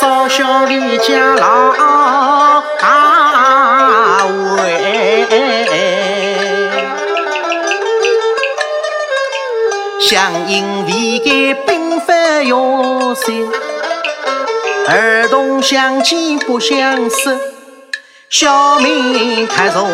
少小离家老大回，乡音未改鬓发要衰。儿童相见不相识，笑问客从。